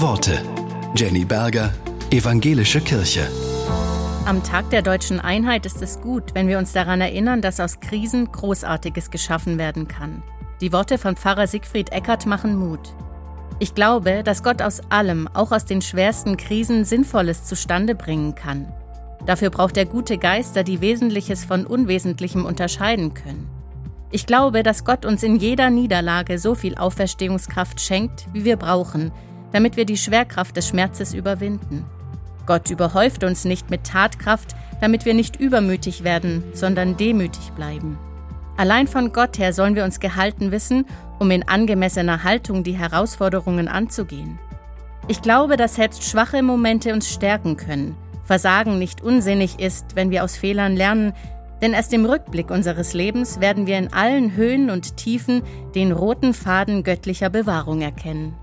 Worte. Jenny Berger, Evangelische Kirche. Am Tag der deutschen Einheit ist es gut, wenn wir uns daran erinnern, dass aus Krisen Großartiges geschaffen werden kann. Die Worte von Pfarrer Siegfried Eckert machen Mut. Ich glaube, dass Gott aus allem, auch aus den schwersten Krisen, Sinnvolles zustande bringen kann. Dafür braucht er gute Geister, die Wesentliches von Unwesentlichem unterscheiden können. Ich glaube, dass Gott uns in jeder Niederlage so viel Auferstehungskraft schenkt, wie wir brauchen, damit wir die Schwerkraft des Schmerzes überwinden. Gott überhäuft uns nicht mit Tatkraft, damit wir nicht übermütig werden, sondern demütig bleiben. Allein von Gott her sollen wir uns gehalten wissen, um in angemessener Haltung die Herausforderungen anzugehen. Ich glaube, dass selbst schwache Momente uns stärken können, Versagen nicht unsinnig ist, wenn wir aus Fehlern lernen, denn erst im Rückblick unseres Lebens werden wir in allen Höhen und Tiefen den roten Faden göttlicher Bewahrung erkennen.